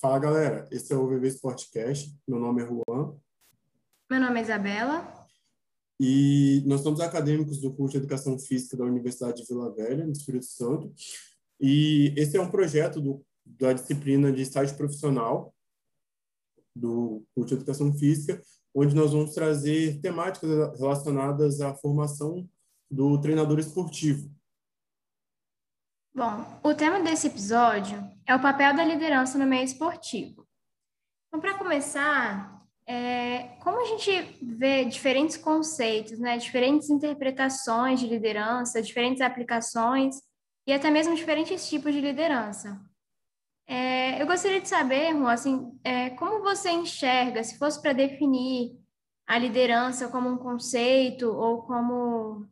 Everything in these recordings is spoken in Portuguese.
Fala galera, esse é o VV Sportcast. Meu nome é Juan. Meu nome é Isabela. E nós somos acadêmicos do curso de Educação Física da Universidade de Vila Velha, no Espírito Santo. E esse é um projeto do, da disciplina de estágio profissional do curso de Educação Física, onde nós vamos trazer temáticas relacionadas à formação do treinador esportivo. Bom, o tema desse episódio é o papel da liderança no meio esportivo. Então, para começar, é, como a gente vê diferentes conceitos, né, diferentes interpretações de liderança, diferentes aplicações e até mesmo diferentes tipos de liderança. É, eu gostaria de saber, Ron, assim, é, como você enxerga, se fosse para definir a liderança como um conceito ou como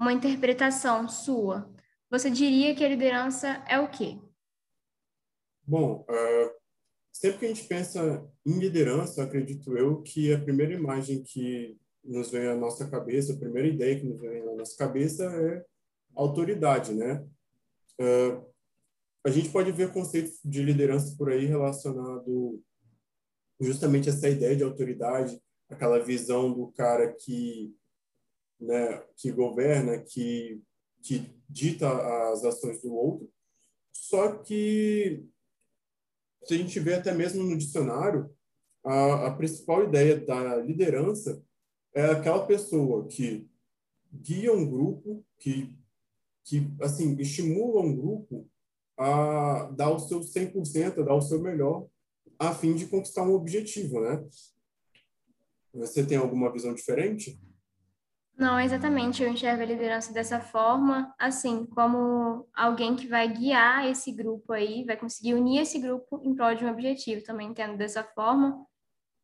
uma interpretação sua, você diria que a liderança é o quê? Bom, uh, sempre que a gente pensa em liderança, acredito eu que a primeira imagem que nos vem à nossa cabeça, a primeira ideia que nos vem à nossa cabeça é autoridade, né? Uh, a gente pode ver conceitos de liderança por aí relacionado justamente a essa ideia de autoridade, aquela visão do cara que, né, que governa, que, que dita as ações do outro. Só que, se a gente vê até mesmo no dicionário, a, a principal ideia da liderança é aquela pessoa que guia um grupo, que, que assim, estimula um grupo a dar o seu 100%, a dar o seu melhor, a fim de conquistar um objetivo, né? Você tem alguma visão diferente? Não, exatamente. Eu enxergo a liderança dessa forma, assim, como alguém que vai guiar esse grupo aí, vai conseguir unir esse grupo em prol de um objetivo. Também entendo dessa forma.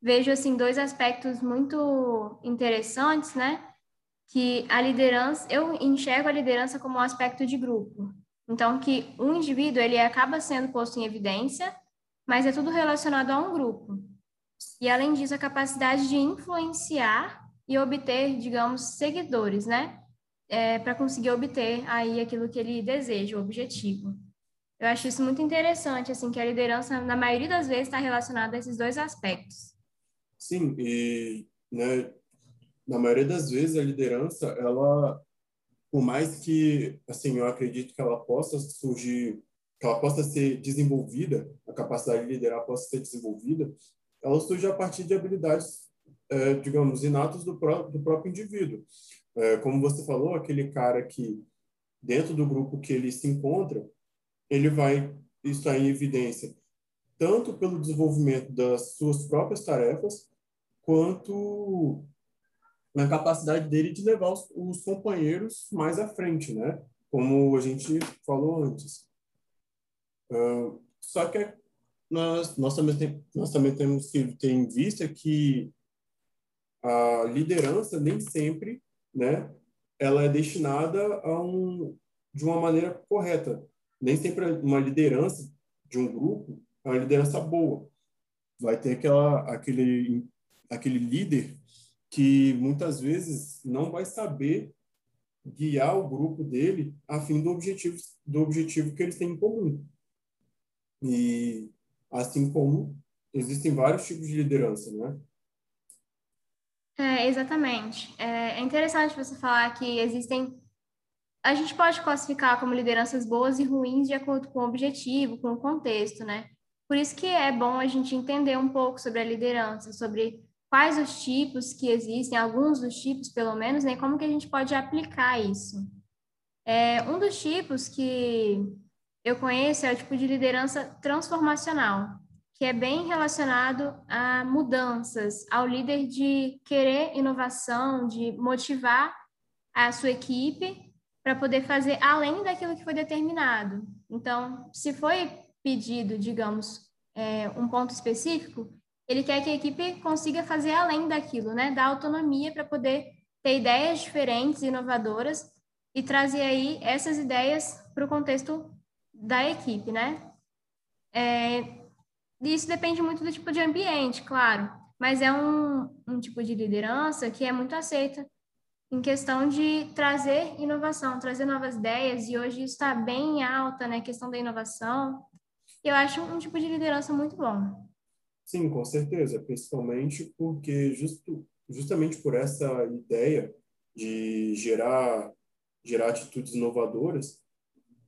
Vejo, assim, dois aspectos muito interessantes, né? Que a liderança, eu enxergo a liderança como um aspecto de grupo. Então, que um indivíduo, ele acaba sendo posto em evidência, mas é tudo relacionado a um grupo. E, além disso, a capacidade de influenciar e obter, digamos, seguidores, né? É, para conseguir obter aí aquilo que ele deseja, o objetivo. Eu acho isso muito interessante, assim, que a liderança, na maioria das vezes, está relacionada a esses dois aspectos. Sim, e né, na maioria das vezes a liderança, ela por mais que, assim, eu acredito que ela possa surgir, que ela possa ser desenvolvida, a capacidade de liderar possa ser desenvolvida, ela surge a partir de habilidades, é, digamos, inatas do, pró do próprio indivíduo. É, como você falou, aquele cara que, dentro do grupo que ele se encontra, ele vai estar em evidência tanto pelo desenvolvimento das suas próprias tarefas, quanto na capacidade dele de levar os, os companheiros mais à frente, né? Como a gente falou antes. Uh, só que nós, nós, também nós também temos que ter em vista que a liderança nem sempre, né, ela é destinada a um, de uma maneira correta. Nem sempre uma liderança de um grupo é uma liderança boa. Vai ter aquela, aquele, aquele líder que muitas vezes não vai saber guiar o grupo dele a fim do objetivo, do objetivo que eles têm em comum. E assim como existem vários tipos de liderança, né? É, exatamente. É, é interessante você falar que existem. A gente pode classificar como lideranças boas e ruins de acordo com o objetivo, com o contexto, né? Por isso que é bom a gente entender um pouco sobre a liderança, sobre quais os tipos que existem, alguns dos tipos pelo menos, né? Como que a gente pode aplicar isso? É, um dos tipos que eu conheço é o tipo de liderança transformacional, que é bem relacionado a mudanças, ao líder de querer inovação, de motivar a sua equipe para poder fazer além daquilo que foi determinado. Então, se foi pedido, digamos, é, um ponto específico, ele quer que a equipe consiga fazer além daquilo, né? Dar autonomia para poder ter ideias diferentes, inovadoras e trazer aí essas ideias para o contexto da equipe, né? É, isso depende muito do tipo de ambiente, claro, mas é um, um tipo de liderança que é muito aceita em questão de trazer inovação, trazer novas ideias, e hoje está bem alta, né, a questão da inovação. eu acho um tipo de liderança muito bom. Sim, com certeza, principalmente porque justo, justamente por essa ideia de gerar gerar atitudes inovadoras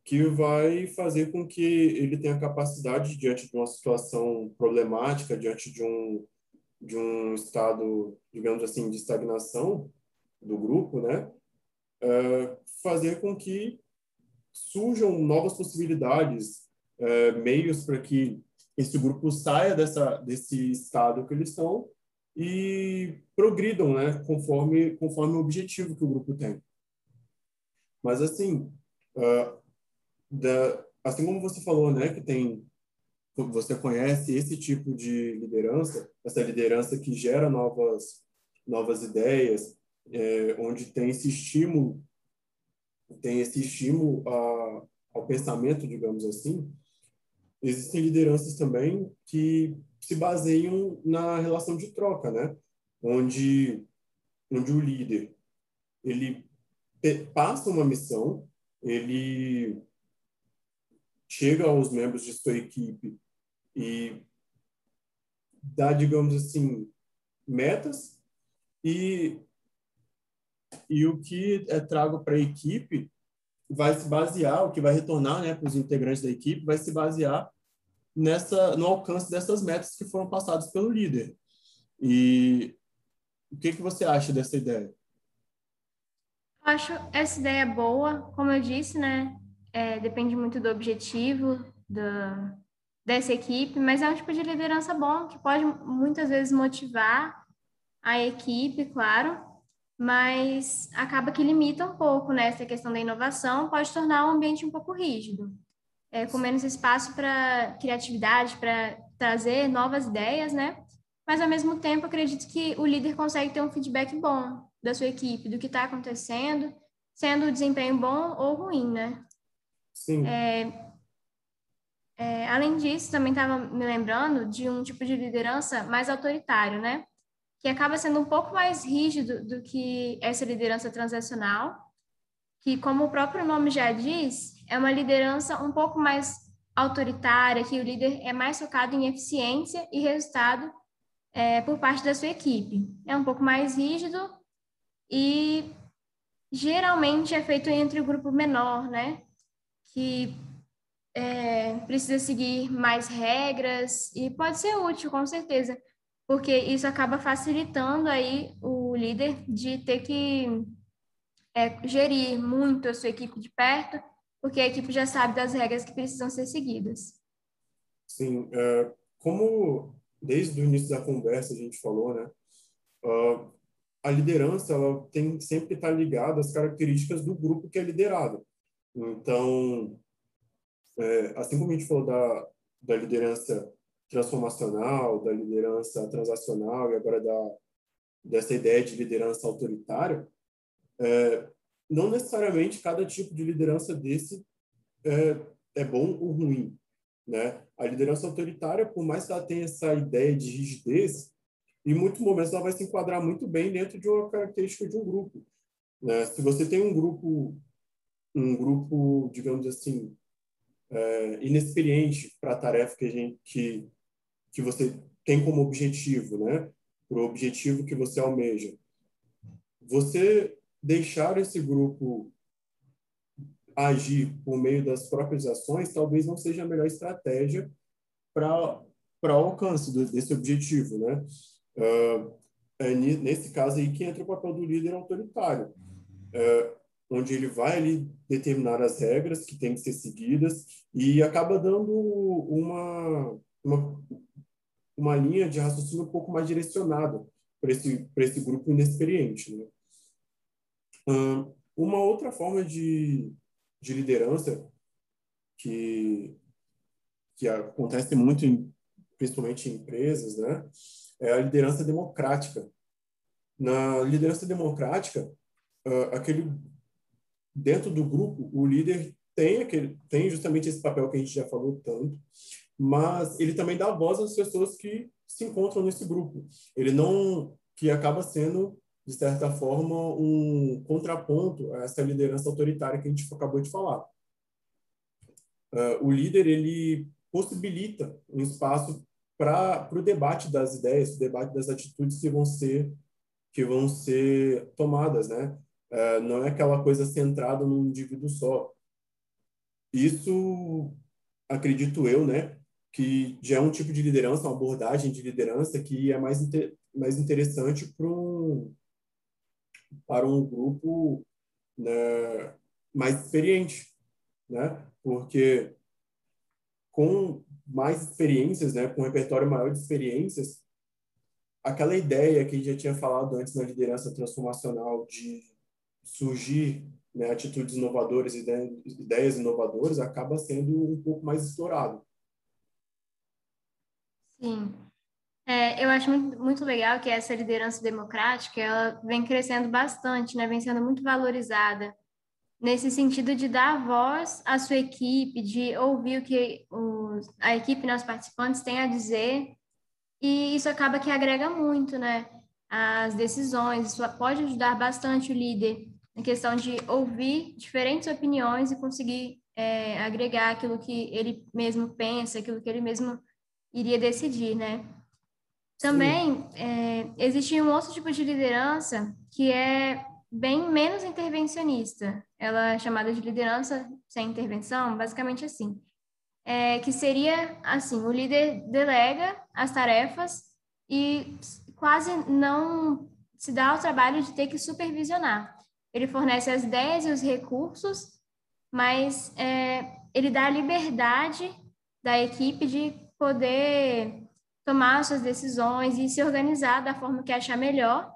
que vai fazer com que ele tenha capacidade diante de uma situação problemática, diante de um de um estado, digamos assim, de estagnação do grupo, né? Uh, fazer com que surjam novas possibilidades, uh, meios para que esse grupo saia dessa desse estado que eles estão e progridam, né, conforme conforme o objetivo que o grupo tem. Mas assim, uh, da, assim como você falou, né, que tem você conhece esse tipo de liderança, essa liderança que gera novas novas ideias, é, onde tem esse estímulo, tem esse estímulo a, ao pensamento, digamos assim. Existem lideranças também que se baseiam na relação de troca, né? Onde onde o líder ele passa uma missão, ele chega aos membros de sua equipe e dá, digamos assim, metas e e o que é trago para a equipe vai se basear, o que vai retornar né, para os integrantes da equipe, vai se basear nessa no alcance dessas metas que foram passadas pelo líder. E o que, que você acha dessa ideia? Acho essa ideia boa, como eu disse, né? É, depende muito do objetivo do, dessa equipe, mas é um tipo de liderança bom que pode muitas vezes motivar a equipe, claro, mas acaba que limita um pouco né, essa questão da inovação, pode tornar o ambiente um pouco rígido, é, com menos espaço para criatividade, para trazer novas ideias, né? Mas ao mesmo tempo, acredito que o líder consegue ter um feedback bom da sua equipe, do que está acontecendo, sendo o desempenho bom ou ruim, né? Sim. É, é, além disso, também estava me lembrando de um tipo de liderança mais autoritário, né? Que acaba sendo um pouco mais rígido do que essa liderança transacional, que, como o próprio nome já diz, é uma liderança um pouco mais autoritária, que o líder é mais focado em eficiência e resultado é, por parte da sua equipe. É um pouco mais rígido e geralmente é feito entre o grupo menor, né? Que é, precisa seguir mais regras e pode ser útil, com certeza, porque isso acaba facilitando aí o líder de ter que é, gerir muito a sua equipe de perto, porque a equipe já sabe das regras que precisam ser seguidas. Sim, é, como desde o início da conversa a gente falou, né? Uh, a liderança ela tem sempre estar ligada às características do grupo que é liderado. Então, é, assim como a gente falou da, da liderança transformacional, da liderança transacional e agora da, dessa ideia de liderança autoritária, é, não necessariamente cada tipo de liderança desse é, é bom ou ruim. Né? A liderança autoritária, por mais que ela tenha essa ideia de rigidez, em muitos momentos ela vai se enquadrar muito bem dentro de uma característica de um grupo. Né? Se você tem um grupo, um grupo, digamos assim, é, inexperiente para a tarefa que a gente que, que você tem como objetivo, né? Para o objetivo que você almeja, você deixar esse grupo agir por meio das próprias ações talvez não seja a melhor estratégia para para alcance desse objetivo, né? Uh, é nesse caso aí que entra o papel do líder autoritário, uh, onde ele vai ali determinar as regras que têm que ser seguidas e acaba dando uma, uma, uma linha de raciocínio um pouco mais direcionada para esse, esse grupo inexperiente. Né? Uma outra forma de, de liderança que, que acontece muito, em, principalmente em empresas, né? é a liderança democrática. Na liderança democrática, uh, aquele dentro do grupo, o líder tem aquele tem justamente esse papel que a gente já falou tanto, mas ele também dá voz às pessoas que se encontram nesse grupo. Ele não que acaba sendo de certa forma um contraponto a essa liderança autoritária que a gente acabou de falar. Uh, o líder ele possibilita um espaço para o debate das ideias, o debate das atitudes que vão ser que vão ser tomadas, né? É, não é aquela coisa centrada num indivíduo só. Isso, acredito eu, né, que já é um tipo de liderança, uma abordagem de liderança que é mais, mais interessante para um, para um grupo né, mais experiente, né? Porque com mais experiências, né, com um repertório maior de experiências, aquela ideia que a gente já tinha falado antes na liderança transformacional de surgir né, atitudes inovadoras, ideias inovadoras, acaba sendo um pouco mais explorado. Sim. É, eu acho muito, muito legal que essa liderança democrática ela vem crescendo bastante, né? vem sendo muito valorizada nesse sentido de dar voz à sua equipe, de ouvir o que os, a equipe, né, os participantes têm a dizer e isso acaba que agrega muito, né? As decisões, isso pode ajudar bastante o líder na questão de ouvir diferentes opiniões e conseguir é, agregar aquilo que ele mesmo pensa, aquilo que ele mesmo iria decidir, né? Também é, existe um outro tipo de liderança que é bem menos intervencionista. Ela é chamada de liderança sem intervenção, basicamente assim é, que seria assim: o líder delega as tarefas e quase não se dá ao trabalho de ter que supervisionar. Ele fornece as ideias e os recursos, mas é, ele dá a liberdade da equipe de poder tomar suas decisões e se organizar da forma que achar melhor.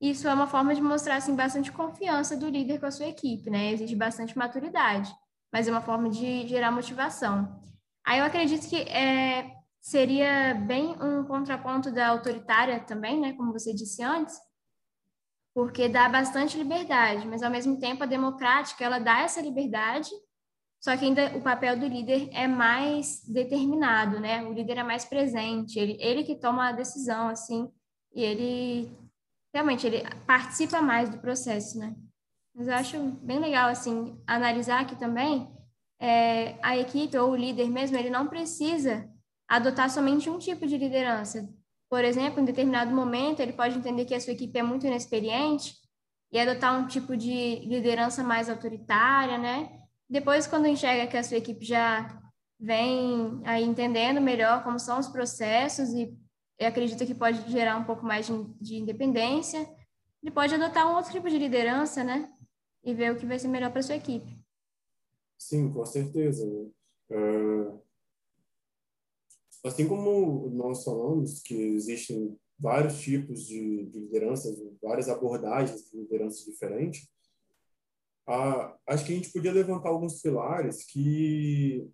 Isso é uma forma de mostrar assim bastante confiança do líder com a sua equipe, né? Exige bastante maturidade, mas é uma forma de gerar motivação. Aí eu acredito que é, seria bem um contraponto da autoritária também, né, como você disse antes, porque dá bastante liberdade, mas ao mesmo tempo a democrática ela dá essa liberdade, só que ainda o papel do líder é mais determinado, né? O líder é mais presente, ele, ele que toma a decisão, assim, e ele realmente ele participa mais do processo, né? Mas eu acho bem legal, assim, analisar aqui também é, a equipe ou o líder mesmo, ele não precisa adotar somente um tipo de liderança. Por exemplo, em determinado momento, ele pode entender que a sua equipe é muito inexperiente e adotar um tipo de liderança mais autoritária, né? Depois, quando enxerga que a sua equipe já vem aí entendendo melhor como são os processos e acredita que pode gerar um pouco mais de, de independência, ele pode adotar um outro tipo de liderança, né? E ver o que vai ser melhor para sua equipe. Sim, com certeza. Uh, assim como nós falamos que existem vários tipos de, de lideranças, várias abordagens de liderança diferentes, uh, acho que a gente podia levantar alguns pilares que,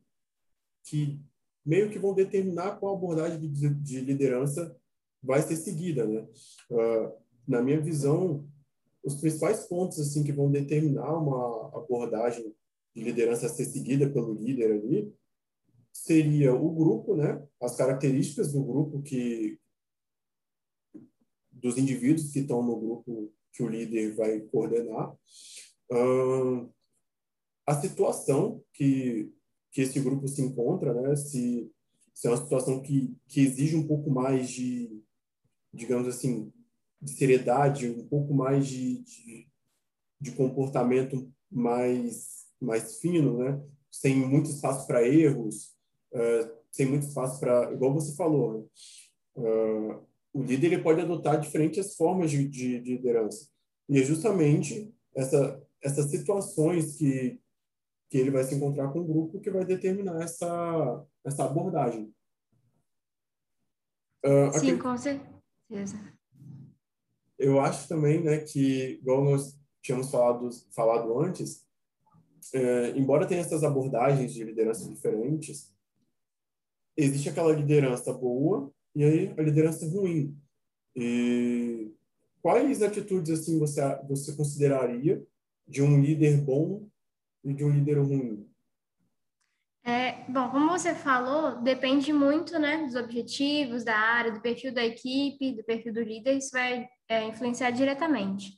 que meio que vão determinar qual abordagem de, de liderança vai ser seguida, né? Uh, na minha visão, os principais pontos assim que vão determinar uma abordagem de liderança a ser seguida pelo líder ali seria o grupo, né? As características do grupo que dos indivíduos que estão no grupo que o líder vai coordenar, a situação que que esse grupo se encontra, né? Se, se é uma situação que que exige um pouco mais de, digamos assim, de seriedade, um pouco mais de, de, de comportamento mais mais fino, né? sem muito espaço para erros, uh, sem muito espaço para, igual você falou, né? uh, o líder ele pode adotar diferentes formas de, de, de, liderança. E é justamente essa, essas situações que, que ele vai se encontrar com o grupo que vai determinar essa, essa abordagem. Uh, Sim, aqui, com certeza. Eu acho também né, que, igual nós tínhamos falado, falado antes, é, embora tenha essas abordagens de liderança diferentes, existe aquela liderança boa e aí a liderança ruim. E quais atitudes assim você você consideraria de um líder bom e de um líder ruim? É, bom, como você falou, depende muito, né, dos objetivos da área, do perfil da equipe, do perfil do líder, isso vai é, influenciar diretamente.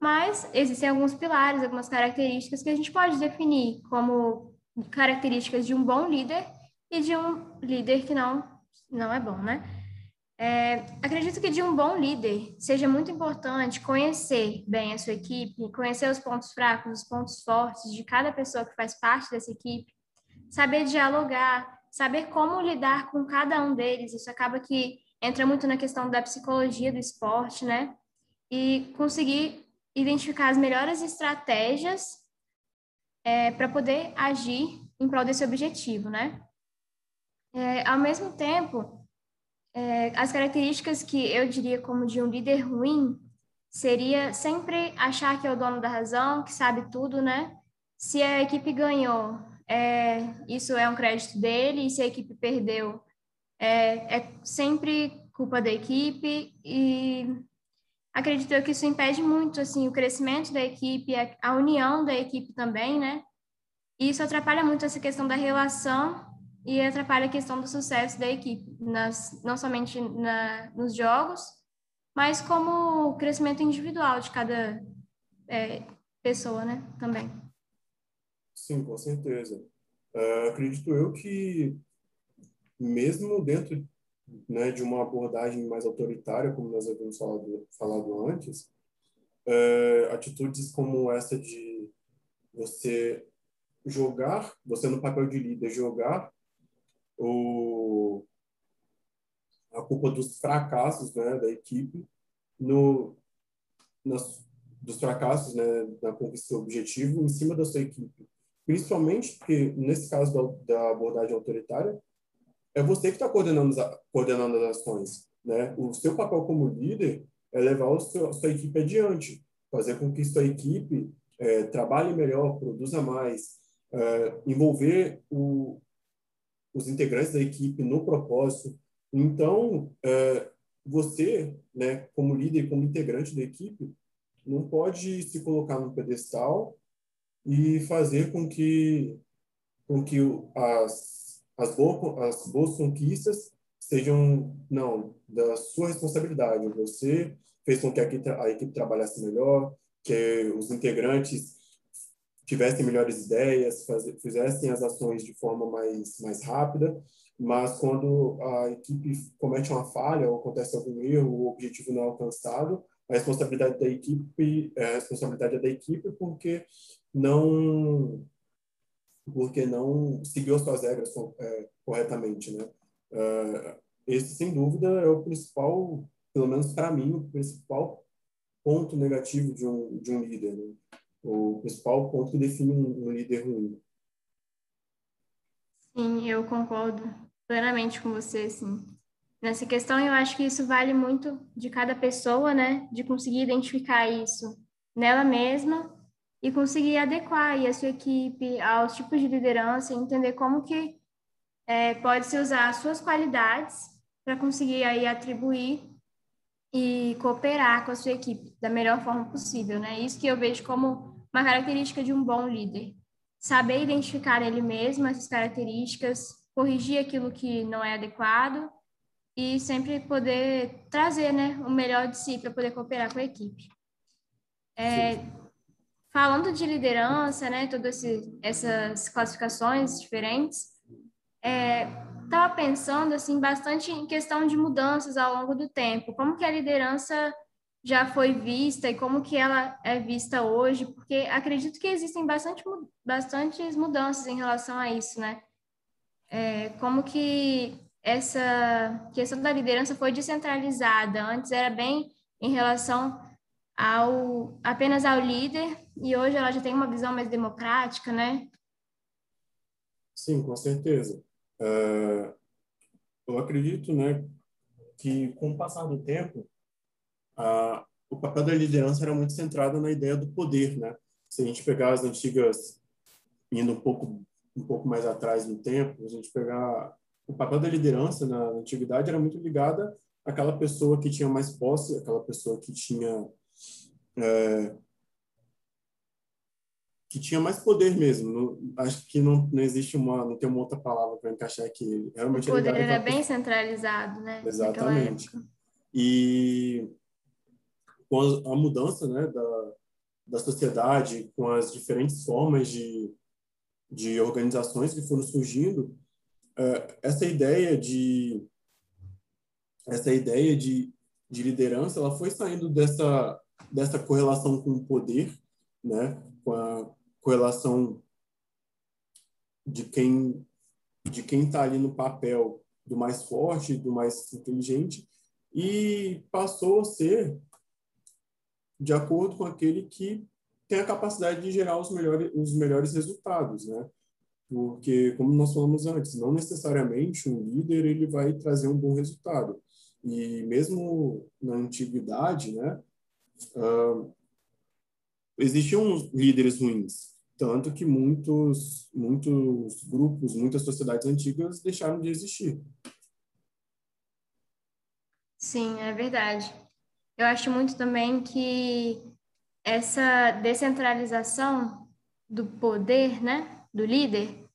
Mas existem alguns pilares, algumas características que a gente pode definir como características de um bom líder e de um líder que não, não é bom, né? É, acredito que de um bom líder seja muito importante conhecer bem a sua equipe, conhecer os pontos fracos, os pontos fortes de cada pessoa que faz parte dessa equipe, saber dialogar, saber como lidar com cada um deles. Isso acaba que entra muito na questão da psicologia do esporte, né? E conseguir identificar as melhores estratégias é, para poder agir em prol desse objetivo, né? É, ao mesmo tempo, é, as características que eu diria como de um líder ruim seria sempre achar que é o dono da razão, que sabe tudo, né? Se a equipe ganhou, é, isso é um crédito dele, e se a equipe perdeu, é, é sempre culpa da equipe e acredito que isso impede muito assim o crescimento da equipe, a, a união da equipe também, né? E isso atrapalha muito essa questão da relação e atrapalha a questão do sucesso da equipe, nas, não somente na, nos jogos, mas como o crescimento individual de cada é, pessoa, né? Também. Sim, com certeza. Uh, acredito eu que, mesmo dentro né, de uma abordagem mais autoritária, como nós havíamos falado, falado antes, uh, atitudes como essa de você jogar, você no papel de líder, jogar o, a culpa dos fracassos né, da equipe no, nas, dos fracassos né, na conquista do objetivo em cima da sua equipe principalmente porque, nesse caso da, da abordagem autoritária, é você que está coordenando, coordenando as ações. Né? O seu papel como líder é levar a sua, a sua equipe adiante, fazer com que sua equipe é, trabalhe melhor, produza mais, é, envolver o, os integrantes da equipe no propósito. Então, é, você, né, como líder, como integrante da equipe, não pode se colocar no pedestal e fazer com que com que as as boas, as boas conquistas sejam não da sua responsabilidade. Você fez com que a equipe, a equipe trabalhasse melhor, que os integrantes tivessem melhores ideias, faz, fizessem as ações de forma mais mais rápida. Mas quando a equipe comete uma falha ou acontece algum erro, o objetivo não é alcançado, a responsabilidade da equipe é responsabilidade é da equipe porque não porque não seguiu as suas regras é, corretamente, né? Uh, esse sem dúvida é o principal, pelo menos para mim, o principal ponto negativo de um de um líder, né? O principal ponto que define um, um líder ruim. Sim, eu concordo plenamente com você, sim. Nessa questão, eu acho que isso vale muito de cada pessoa, né? De conseguir identificar isso nela mesma e conseguir adequar a sua equipe aos tipos de liderança e entender como que é, pode se usar as suas qualidades para conseguir aí atribuir e cooperar com a sua equipe da melhor forma possível, né? Isso que eu vejo como uma característica de um bom líder. Saber identificar ele mesmo essas características, corrigir aquilo que não é adequado e sempre poder trazer né, o melhor de si para poder cooperar com a equipe. É, falando de liderança, né, todas essas classificações diferentes, estava é, pensando assim bastante em questão de mudanças ao longo do tempo, como que a liderança já foi vista e como que ela é vista hoje, porque acredito que existem bastante, bastantes mudanças em relação a isso, né? É, como que essa questão da liderança foi descentralizada. Antes era bem em relação ao apenas ao líder e hoje ela já tem uma visão mais democrática, né? Sim, com certeza. Uh, eu acredito, né, que com o passar do tempo, o papel da liderança era muito centrado na ideia do poder, né? Se a gente pegar as antigas, indo um pouco um pouco mais atrás no tempo, a gente pegar o papel da liderança na antiguidade era muito ligada àquela pessoa que tinha mais posse, aquela pessoa que tinha é, que tinha mais poder mesmo. Não, acho que não, não existe uma, não tem uma outra palavra para encaixar aqui. Realmente o poder era bem centralizado, né? Exatamente. E com a, a mudança, né, da, da sociedade, com as diferentes formas de, de organizações que foram surgindo, uh, essa ideia de essa ideia de, de liderança, ela foi saindo dessa dessa correlação com o poder, né? Com a correlação de quem de quem está ali no papel do mais forte, do mais inteligente, e passou a ser de acordo com aquele que tem a capacidade de gerar os melhores, os melhores resultados, né? Porque, como nós falamos antes, não necessariamente um líder ele vai trazer um bom resultado. E mesmo na antiguidade, né, uh, existiam líderes ruins, tanto que muitos, muitos grupos, muitas sociedades antigas deixaram de existir. Sim, é verdade. Eu acho muito também que essa descentralização do poder, né, do líder,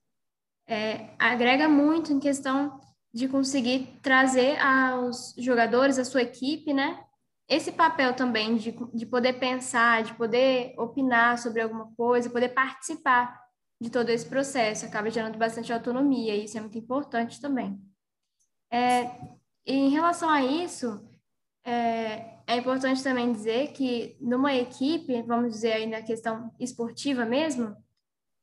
é, agrega muito em questão de conseguir trazer aos jogadores, a sua equipe, né, esse papel também de, de poder pensar, de poder opinar sobre alguma coisa, poder participar de todo esse processo, acaba gerando bastante autonomia, e isso é muito importante também. É, em relação a isso, é, é importante também dizer que numa equipe, vamos dizer aí na questão esportiva mesmo,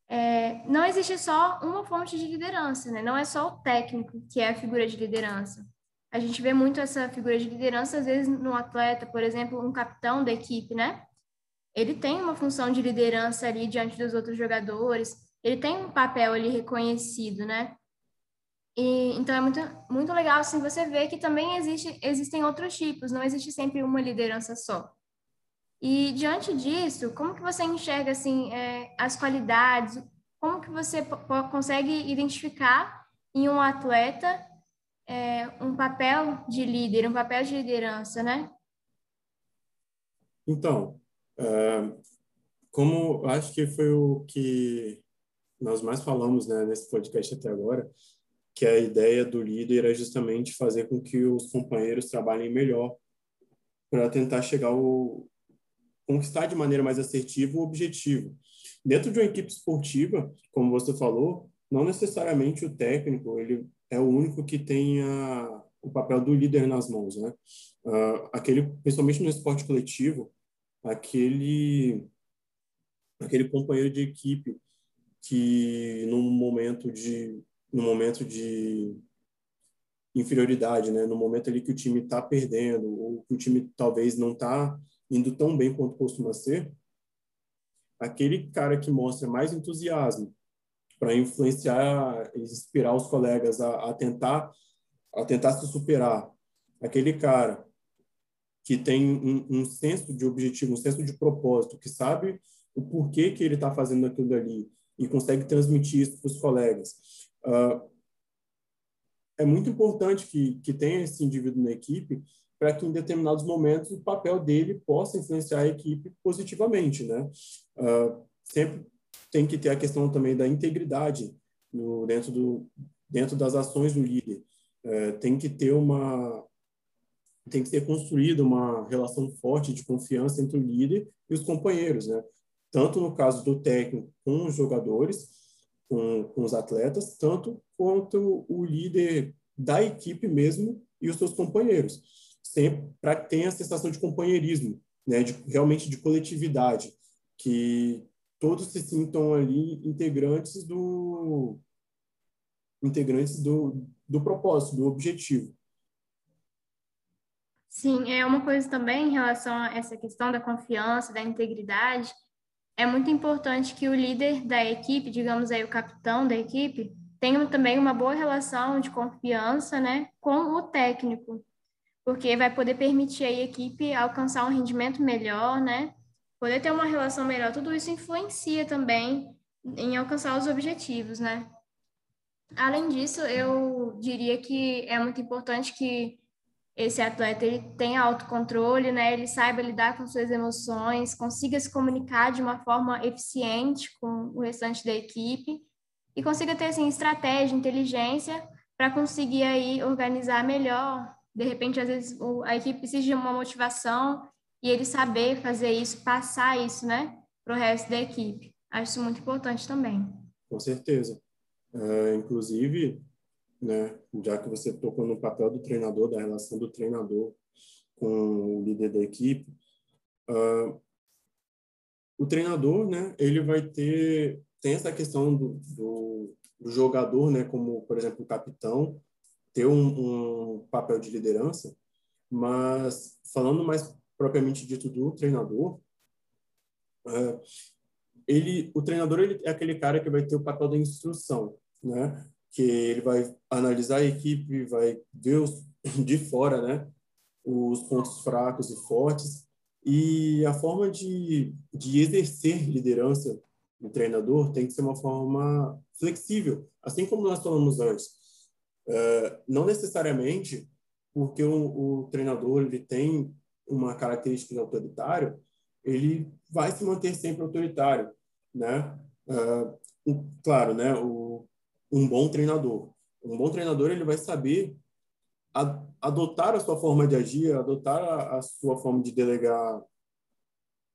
é, não existe só uma fonte de liderança, né? Não é só o técnico que é a figura de liderança. A gente vê muito essa figura de liderança, às vezes, no atleta, por exemplo, um capitão da equipe, né? Ele tem uma função de liderança ali diante dos outros jogadores, ele tem um papel ali reconhecido, né? E, então é muito, muito legal assim, você ver que também existe, existem outros tipos, não existe sempre uma liderança só. E diante disso, como que você enxerga assim é, as qualidades? Como que você consegue identificar em um atleta é, um papel de líder, um papel de liderança, né? Então, é, como acho que foi o que nós mais falamos né, nesse podcast até agora, que a ideia do líder é justamente fazer com que os companheiros trabalhem melhor para tentar chegar ao conquistar de maneira mais assertiva o objetivo. Dentro de uma equipe esportiva, como você falou, não necessariamente o técnico ele é o único que tem a, o papel do líder nas mãos, né? Uh, aquele, principalmente no esporte coletivo, aquele aquele companheiro de equipe que num momento de no momento de inferioridade, né? No momento ali que o time está perdendo ou que o time talvez não está indo tão bem quanto costuma ser, aquele cara que mostra mais entusiasmo, para influenciar inspirar os colegas a, a, tentar a tentar se superar. Aquele cara que tem um, um senso de objetivo, um senso de propósito, que sabe o porquê que ele está fazendo aquilo ali e consegue transmitir isso para os colegas. Uh, é muito importante que, que tenha esse indivíduo na equipe para que em determinados momentos o papel dele possa influenciar a equipe positivamente, né? Uh, sempre tem que ter a questão também da integridade no, dentro, do, dentro das ações do líder. É, tem que ter uma tem que ser construída uma relação forte de confiança entre o líder e os companheiros, né? Tanto no caso do técnico com os jogadores, com, com os atletas, tanto quanto o líder da equipe mesmo e os seus companheiros, sempre para que tenha a sensação de companheirismo, né? De realmente de coletividade, que todos se sintam ali integrantes do integrantes do, do propósito, do objetivo. Sim, é uma coisa também em relação a essa questão da confiança, da integridade. É muito importante que o líder da equipe, digamos aí o capitão da equipe, tenha também uma boa relação de confiança, né, com o técnico, porque vai poder permitir a equipe alcançar um rendimento melhor, né, poder ter uma relação melhor, tudo isso influencia também em alcançar os objetivos, né? Além disso, eu diria que é muito importante que esse atleta ele tenha autocontrole, né? Ele saiba lidar com suas emoções, consiga se comunicar de uma forma eficiente com o restante da equipe e consiga ter assim estratégia, inteligência para conseguir aí organizar melhor. De repente, às vezes a equipe precisa de uma motivação e ele saber fazer isso, passar isso, né, para o resto da equipe. Acho isso muito importante também. Com certeza. É, inclusive, né, já que você tocou no papel do treinador, da relação do treinador com o líder da equipe, uh, o treinador, né, ele vai ter tem essa questão do, do, do jogador, né, como por exemplo o capitão, ter um, um, papel de liderança, mas falando mais propriamente dito do treinador, uh, ele, o treinador ele é aquele cara que vai ter o papel da instrução, né? Que ele vai analisar a equipe, vai ver os, de fora, né? Os pontos fracos e fortes e a forma de, de exercer liderança do treinador tem que ser uma forma flexível, assim como nós falamos antes. Uh, não necessariamente porque o, o treinador ele tem uma característica autoritário, ele vai se manter sempre autoritário, né? Uh, claro, né? O, um bom treinador, um bom treinador ele vai saber adotar a sua forma de agir, adotar a, a sua forma de delegar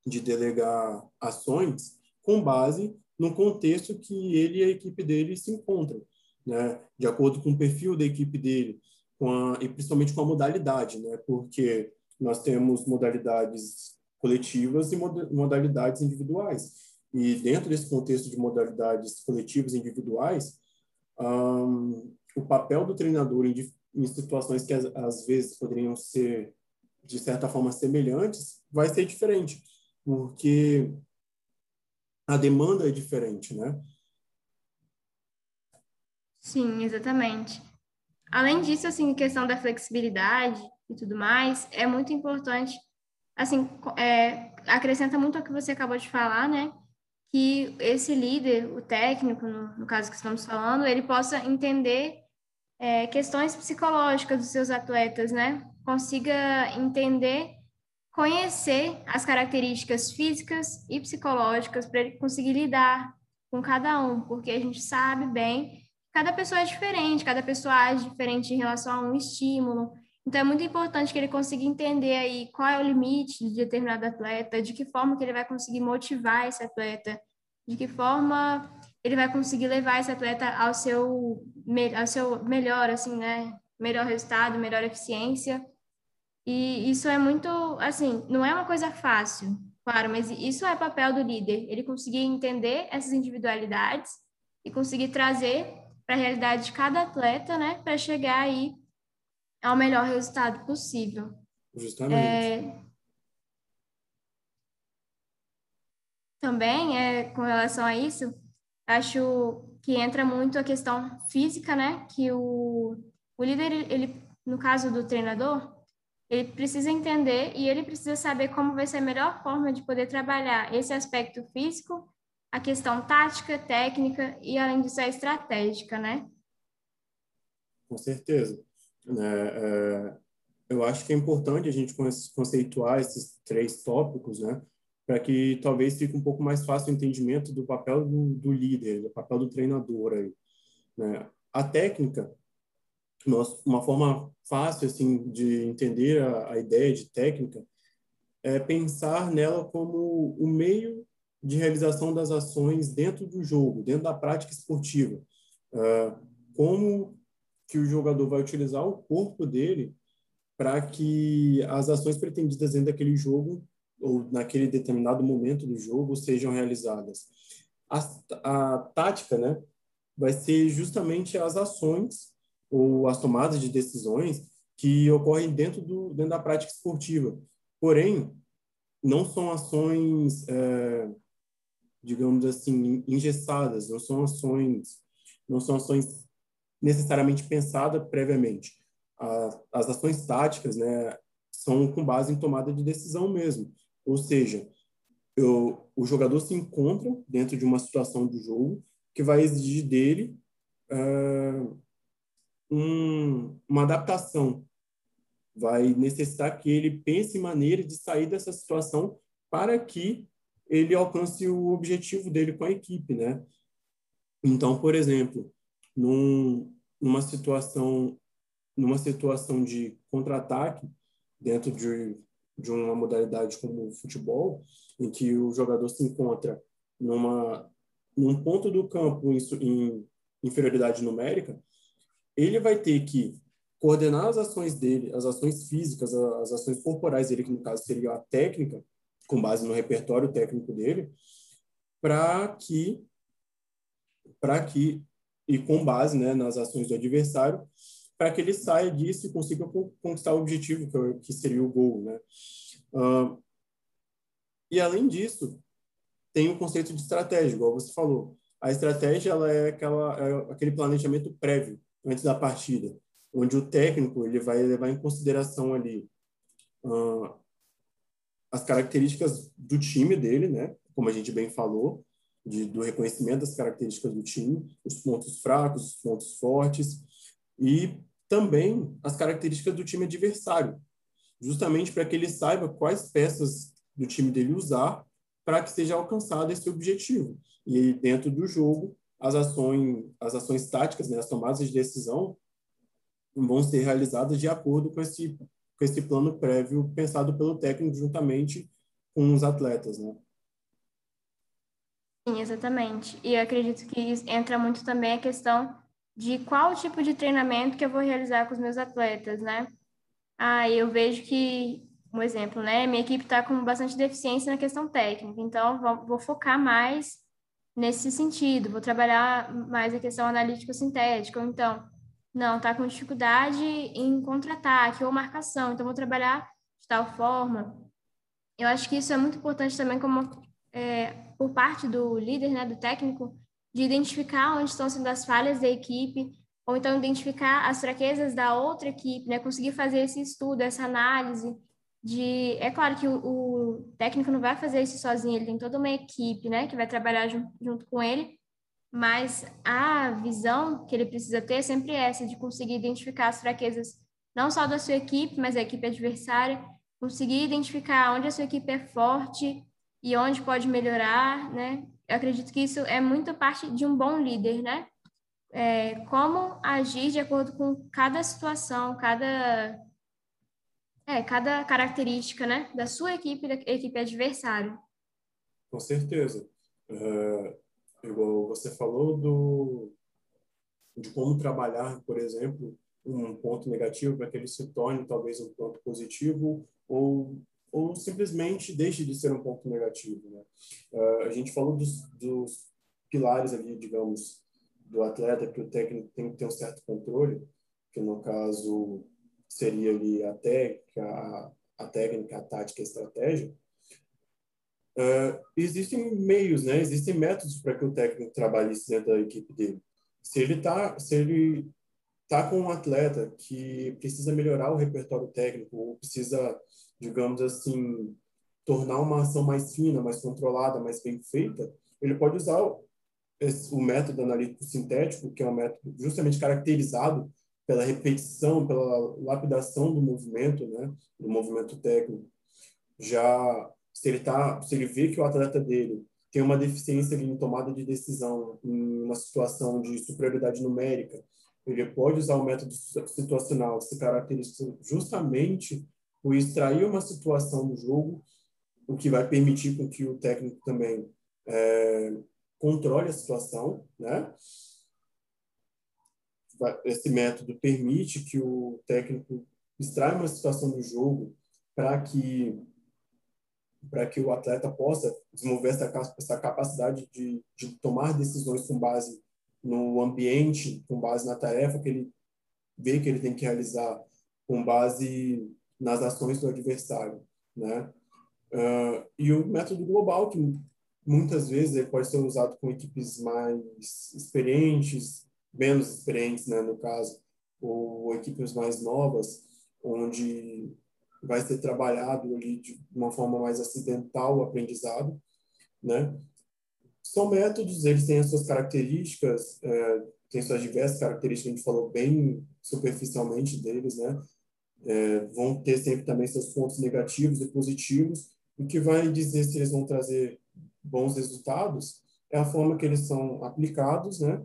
de delegar ações com base no contexto que ele e a equipe dele se encontram, né? De acordo com o perfil da equipe dele, com a, e principalmente com a modalidade, né? Porque nós temos modalidades coletivas e modalidades individuais. E dentro desse contexto de modalidades coletivas e individuais, um, o papel do treinador em, em situações que às vezes poderiam ser de certa forma semelhantes vai ser diferente, porque a demanda é diferente, né? Sim, exatamente. Além disso, assim, questão da flexibilidade e tudo mais, é muito importante, assim, é, acrescenta muito ao que você acabou de falar, né? Que esse líder, o técnico, no, no caso que estamos falando, ele possa entender é, questões psicológicas dos seus atletas, né? Consiga entender, conhecer as características físicas e psicológicas para ele conseguir lidar com cada um, porque a gente sabe bem cada pessoa é diferente, cada pessoa age diferente em relação a um estímulo. Então, é muito importante que ele consiga entender aí qual é o limite de determinado atleta, de que forma que ele vai conseguir motivar esse atleta, de que forma ele vai conseguir levar esse atleta ao seu, ao seu melhor, assim, né? Melhor resultado, melhor eficiência. E isso é muito, assim, não é uma coisa fácil, claro, mas isso é papel do líder, ele conseguir entender essas individualidades e conseguir trazer para a realidade de cada atleta, né, para chegar aí ao melhor resultado possível. Justamente. É... Também, é, com relação a isso, acho que entra muito a questão física, né, que o, o líder, ele, no caso do treinador, ele precisa entender e ele precisa saber como vai ser a melhor forma de poder trabalhar esse aspecto físico a questão tática, técnica e, além disso, a estratégica, né? Com certeza. É, é, eu acho que é importante a gente conceituar esses três tópicos, né? Para que talvez fique um pouco mais fácil o entendimento do papel do, do líder, do papel do treinador aí. Né? A técnica, uma forma fácil assim de entender a, a ideia de técnica é pensar nela como o meio de realização das ações dentro do jogo, dentro da prática esportiva. Uh, como que o jogador vai utilizar o corpo dele para que as ações pretendidas dentro daquele jogo ou naquele determinado momento do jogo sejam realizadas. A, a tática, né, vai ser justamente as ações ou as tomadas de decisões que ocorrem dentro do dentro da prática esportiva. Porém, não são ações é, digamos assim, engessadas, não são ações, não são ações necessariamente pensadas previamente. as ações táticas, né, são com base em tomada de decisão mesmo. Ou seja, eu, o jogador se encontra dentro de uma situação do jogo que vai exigir dele uh, um, uma adaptação, vai necessitar que ele pense em maneira de sair dessa situação para que ele alcance o objetivo dele com a equipe, né? Então, por exemplo, num, numa situação numa situação de contra-ataque dentro de, de uma modalidade como o futebol, em que o jogador se encontra numa num ponto do campo em, em inferioridade numérica, ele vai ter que coordenar as ações dele, as ações físicas, as ações corporais dele, que no caso seria a técnica, com base no repertório técnico dele, para que para que e com base né, nas ações do adversário, para que ele saia disso e consiga conquistar o objetivo, que, é que seria o gol. Né? Uh, e, além disso, tem o conceito de estratégia, igual você falou. A estratégia ela é, aquela, é aquele planejamento prévio, antes da partida, onde o técnico ele vai levar em consideração ali uh, as características do time dele, né? como a gente bem falou, de, do reconhecimento das características do time, os pontos fracos, os pontos fortes, e também as características do time adversário, justamente para que ele saiba quais peças do time dele usar para que seja alcançado esse objetivo. E dentro do jogo, as ações, as ações táticas, né, as tomadas de decisão, vão ser realizadas de acordo com esse, com esse plano prévio pensado pelo técnico juntamente com os atletas, né? Sim, exatamente. E eu acredito que entra muito também a questão de qual tipo de treinamento que eu vou realizar com os meus atletas, né? Ah, eu vejo que, um exemplo, né? Minha equipe está com bastante deficiência na questão técnica, então vou, focar mais nesse sentido, vou trabalhar mais a questão analítico-sintética, ou então, não, está com dificuldade em contra-ataque ou marcação, então vou trabalhar de tal forma. Eu acho que isso é muito importante também como é, por parte do líder, né, do técnico, de identificar onde estão sendo as falhas da equipe, ou então identificar as fraquezas da outra equipe, né? Conseguir fazer esse estudo, essa análise de... É claro que o, o técnico não vai fazer isso sozinho, ele tem toda uma equipe, né? Que vai trabalhar junto, junto com ele, mas a visão que ele precisa ter é sempre essa, de conseguir identificar as fraquezas não só da sua equipe, mas da equipe adversária, conseguir identificar onde a sua equipe é forte e onde pode melhorar, né? eu acredito que isso é muito parte de um bom líder, né? É, como agir de acordo com cada situação, cada, é, cada característica, né? Da sua equipe, da equipe adversária. Com certeza. É, igual você falou do, de como trabalhar, por exemplo, um ponto negativo para que ele se torne talvez um ponto positivo ou ou simplesmente deixe de ser um ponto negativo. Né? Uh, a gente falou dos, dos, pilares ali, digamos, do atleta, que o técnico tem que ter um certo controle, que no caso seria ali a técnica, a, técnica, a tática, a estratégia. Uh, existem meios, né? Existem métodos para que o técnico trabalhe dentro da equipe dele. Se ele está, se ele tá com um atleta que precisa melhorar o repertório técnico ou precisa digamos assim, tornar uma ação mais fina, mais controlada, mais bem feita, ele pode usar o, esse, o método analítico sintético, que é um método justamente caracterizado pela repetição, pela lapidação do movimento, né, do movimento técnico. Já se ele tá, se ele vê que o atleta dele tem uma deficiência em tomada de decisão, em uma situação de superioridade numérica, ele pode usar o método situacional, que se caracteriza justamente o extrair uma situação do jogo, o que vai permitir com que o técnico também é, controle a situação, né? Esse método permite que o técnico extraia uma situação do jogo para que para que o atleta possa desenvolver essa, essa capacidade de, de tomar decisões com base no ambiente, com base na tarefa que ele vê que ele tem que realizar, com base nas ações do adversário, né? Uh, e o método global, que muitas vezes ele pode ser usado com equipes mais experientes, menos experientes, né, no caso, ou equipes mais novas, onde vai ser trabalhado ali de uma forma mais acidental o aprendizado, né? São métodos, eles têm as suas características, é, têm suas diversas características, a gente falou bem superficialmente deles, né? é, vão ter sempre também seus pontos negativos e positivos. O que vai dizer se eles vão trazer bons resultados é a forma que eles são aplicados, né?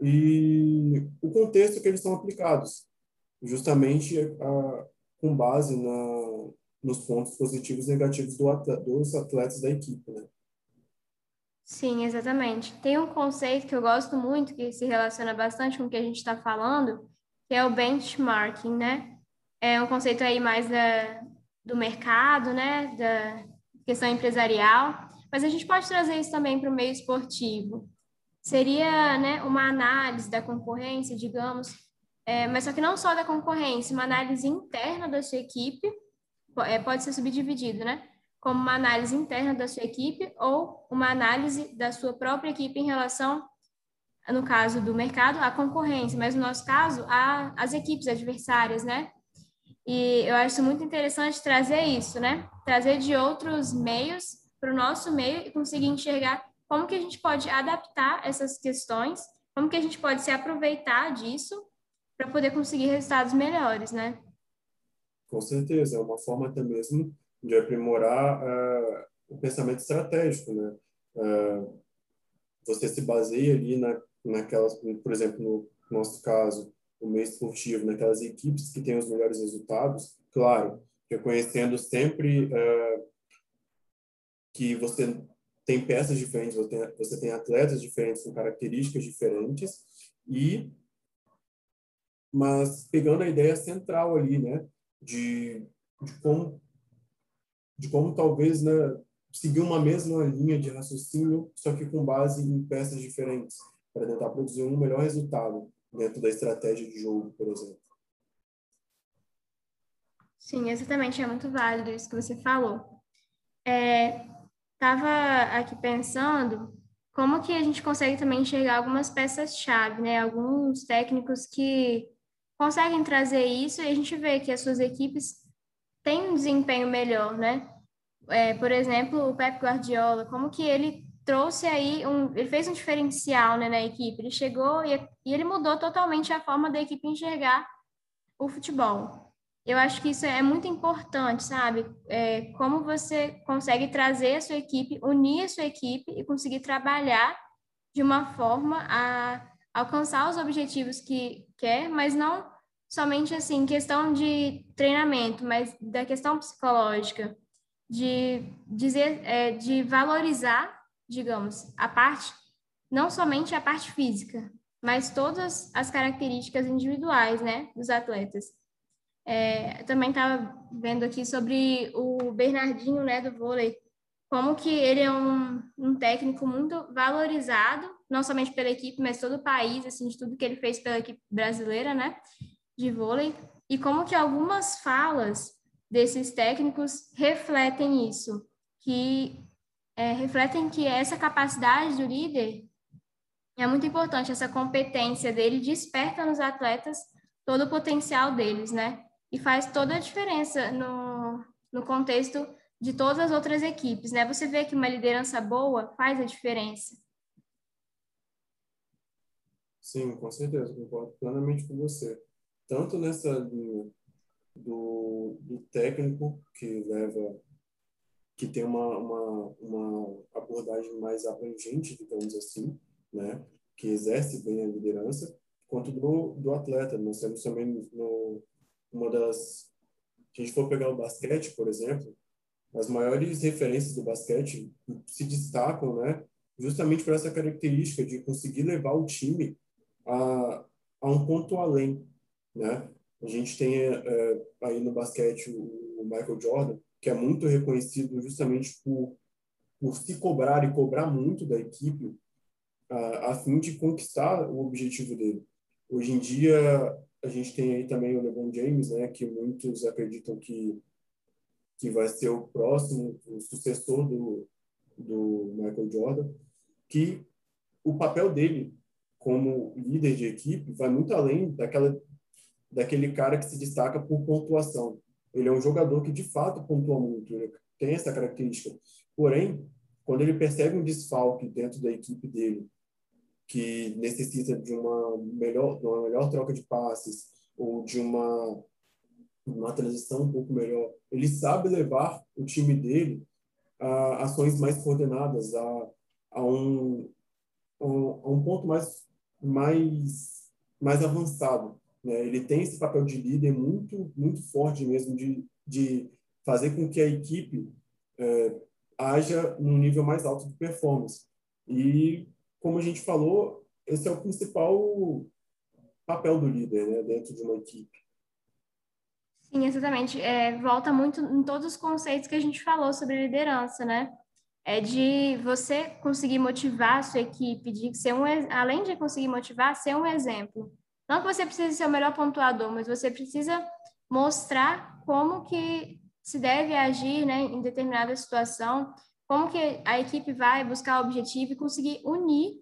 E o contexto que eles são aplicados, justamente a, com base na, nos pontos positivos e negativos do atleta, dos atletas da equipe, né? Sim, exatamente. Tem um conceito que eu gosto muito, que se relaciona bastante com o que a gente está falando, que é o benchmarking, né? É um conceito aí mais da, do mercado, né? Da questão empresarial, mas a gente pode trazer isso também para o meio esportivo. Seria né, uma análise da concorrência, digamos, é, mas só que não só da concorrência, uma análise interna da sua equipe, é, pode ser subdividido, né? Como uma análise interna da sua equipe ou uma análise da sua própria equipe em relação, no caso do mercado, à concorrência, mas no nosso caso, às equipes adversárias, né? E eu acho muito interessante trazer isso, né? Trazer de outros meios para o nosso meio e conseguir enxergar como que a gente pode adaptar essas questões, como que a gente pode se aproveitar disso para poder conseguir resultados melhores, né? Com certeza, é uma forma até mesmo de aprimorar uh, o pensamento estratégico, né? Uh, você se baseia ali na, naquelas, por exemplo, no nosso caso, o meio esportivo, naquelas equipes que têm os melhores resultados, claro, reconhecendo sempre uh, que você tem peças diferentes, você tem, você tem atletas diferentes com características diferentes e mas pegando a ideia central ali, né, de, de como de como talvez né, seguir uma mesma linha de raciocínio, só que com base em peças diferentes, para tentar produzir um melhor resultado dentro da estratégia de jogo, por exemplo. Sim, exatamente, é muito válido isso que você falou. É, estava aqui pensando como que a gente consegue também enxergar algumas peças-chave, né? Alguns técnicos que conseguem trazer isso e a gente vê que as suas equipes têm um desempenho melhor, né? É, por exemplo, o Pep Guardiola, como que ele trouxe aí um, ele fez um diferencial né, na equipe. Ele chegou e, e ele mudou totalmente a forma da equipe enxergar o futebol eu acho que isso é muito importante, sabe? É, como você consegue trazer a sua equipe, unir a sua equipe e conseguir trabalhar de uma forma a alcançar os objetivos que quer, mas não somente assim, questão de treinamento, mas da questão psicológica, de dizer, é, de valorizar, digamos, a parte, não somente a parte física, mas todas as características individuais, né, dos atletas. É, também estava vendo aqui sobre o Bernardinho, né, do vôlei, como que ele é um, um técnico muito valorizado, não somente pela equipe, mas todo o país, assim, de tudo que ele fez pela equipe brasileira, né, de vôlei, e como que algumas falas desses técnicos refletem isso, que é, refletem que essa capacidade do líder é muito importante, essa competência dele desperta nos atletas todo o potencial deles, né? e faz toda a diferença no, no contexto de todas as outras equipes, né? Você vê que uma liderança boa faz a diferença. Sim, com certeza, concordo plenamente com você. Tanto nessa linha do, do técnico que leva, que tem uma, uma, uma abordagem mais abrangente, digamos assim, né? Que exerce bem a liderança, quanto do, do atleta. Nós temos também no, uma das. Se a gente for pegar o basquete, por exemplo, as maiores referências do basquete se destacam, né? Justamente por essa característica de conseguir levar o time a, a um ponto além, né? A gente tem é, aí no basquete o Michael Jordan, que é muito reconhecido justamente por, por se cobrar e cobrar muito da equipe a, a fim de conquistar o objetivo dele. Hoje em dia, a gente tem aí também o LeBron James, né, que muitos acreditam que que vai ser o próximo, o sucessor do, do Michael Jordan, que o papel dele como líder de equipe vai muito além daquela daquele cara que se destaca por pontuação. Ele é um jogador que de fato pontua muito, ele tem essa característica. Porém, quando ele percebe um desfalque dentro da equipe dele, que necessita de uma melhor, de uma melhor troca de passes ou de uma, uma transição um pouco melhor. Ele sabe levar o time dele a ações mais coordenadas, a, a, um, a um ponto mais, mais, mais avançado. Né? Ele tem esse papel de líder muito, muito forte mesmo, de, de fazer com que a equipe é, haja num nível mais alto de performance. E como a gente falou, esse é o principal papel do líder, né, dentro de uma equipe. Sim, exatamente. É, volta muito em todos os conceitos que a gente falou sobre liderança, né? É de você conseguir motivar a sua equipe, de ser um, além de conseguir motivar, ser um exemplo. Não que você precise ser o melhor pontuador, mas você precisa mostrar como que se deve agir, né, em determinada situação, como que a equipe vai buscar o objetivo e conseguir unir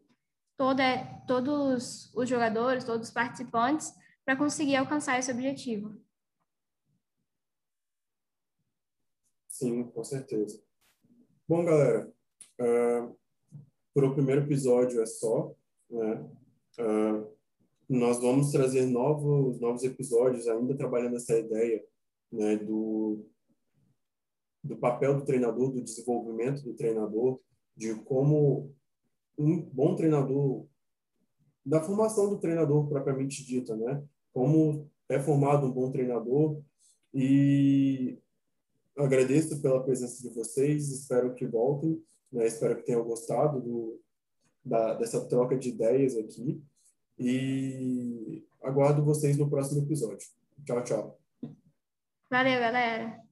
toda, todos os jogadores, todos os participantes, para conseguir alcançar esse objetivo. Sim, com certeza. Bom, galera, uh, por o primeiro episódio é só, né? Uh, nós vamos trazer novos novos episódios, ainda trabalhando essa ideia, né, do do papel do treinador, do desenvolvimento do treinador, de como um bom treinador, da formação do treinador propriamente dita, né? Como é formado um bom treinador e agradeço pela presença de vocês, espero que voltem, né? espero que tenham gostado do, da, dessa troca de ideias aqui e aguardo vocês no próximo episódio. Tchau, tchau. Valeu, galera.